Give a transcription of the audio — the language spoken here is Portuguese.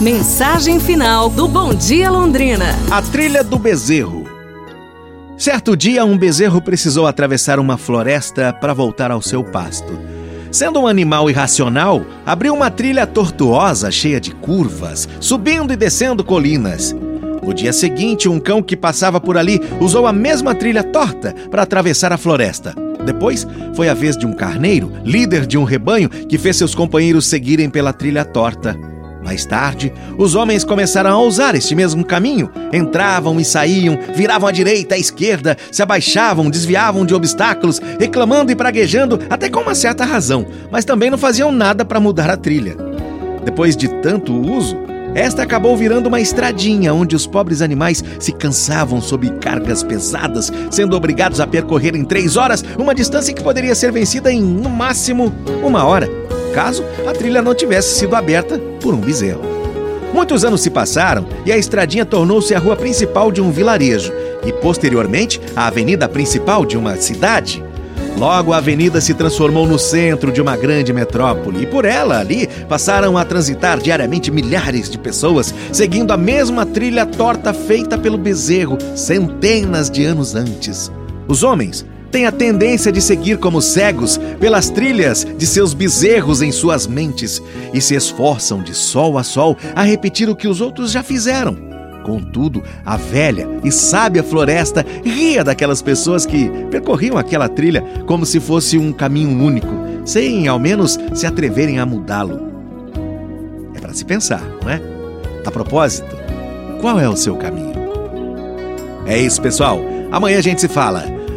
Mensagem final do Bom Dia Londrina. A trilha do bezerro. Certo dia, um bezerro precisou atravessar uma floresta para voltar ao seu pasto. Sendo um animal irracional, abriu uma trilha tortuosa, cheia de curvas, subindo e descendo colinas. No dia seguinte, um cão que passava por ali usou a mesma trilha torta para atravessar a floresta. Depois, foi a vez de um carneiro, líder de um rebanho, que fez seus companheiros seguirem pela trilha torta. Mais tarde, os homens começaram a usar este mesmo caminho. Entravam e saíam, viravam à direita, à esquerda, se abaixavam, desviavam de obstáculos, reclamando e praguejando, até com uma certa razão, mas também não faziam nada para mudar a trilha. Depois de tanto uso, esta acabou virando uma estradinha onde os pobres animais se cansavam sob cargas pesadas, sendo obrigados a percorrer em três horas uma distância que poderia ser vencida em, no máximo, uma hora caso a trilha não tivesse sido aberta por um bezerro. Muitos anos se passaram e a estradinha tornou-se a rua principal de um vilarejo e, posteriormente, a avenida principal de uma cidade. Logo, a avenida se transformou no centro de uma grande metrópole e por ela ali passaram a transitar diariamente milhares de pessoas seguindo a mesma trilha torta feita pelo bezerro centenas de anos antes. Os homens têm a tendência de seguir como cegos pelas trilhas de seus bezerros em suas mentes e se esforçam de sol a sol a repetir o que os outros já fizeram. Contudo, a velha e sábia floresta ria daquelas pessoas que percorriam aquela trilha como se fosse um caminho único, sem ao menos se atreverem a mudá-lo. É para se pensar, não é? A propósito, qual é o seu caminho? É isso, pessoal. Amanhã a gente se fala.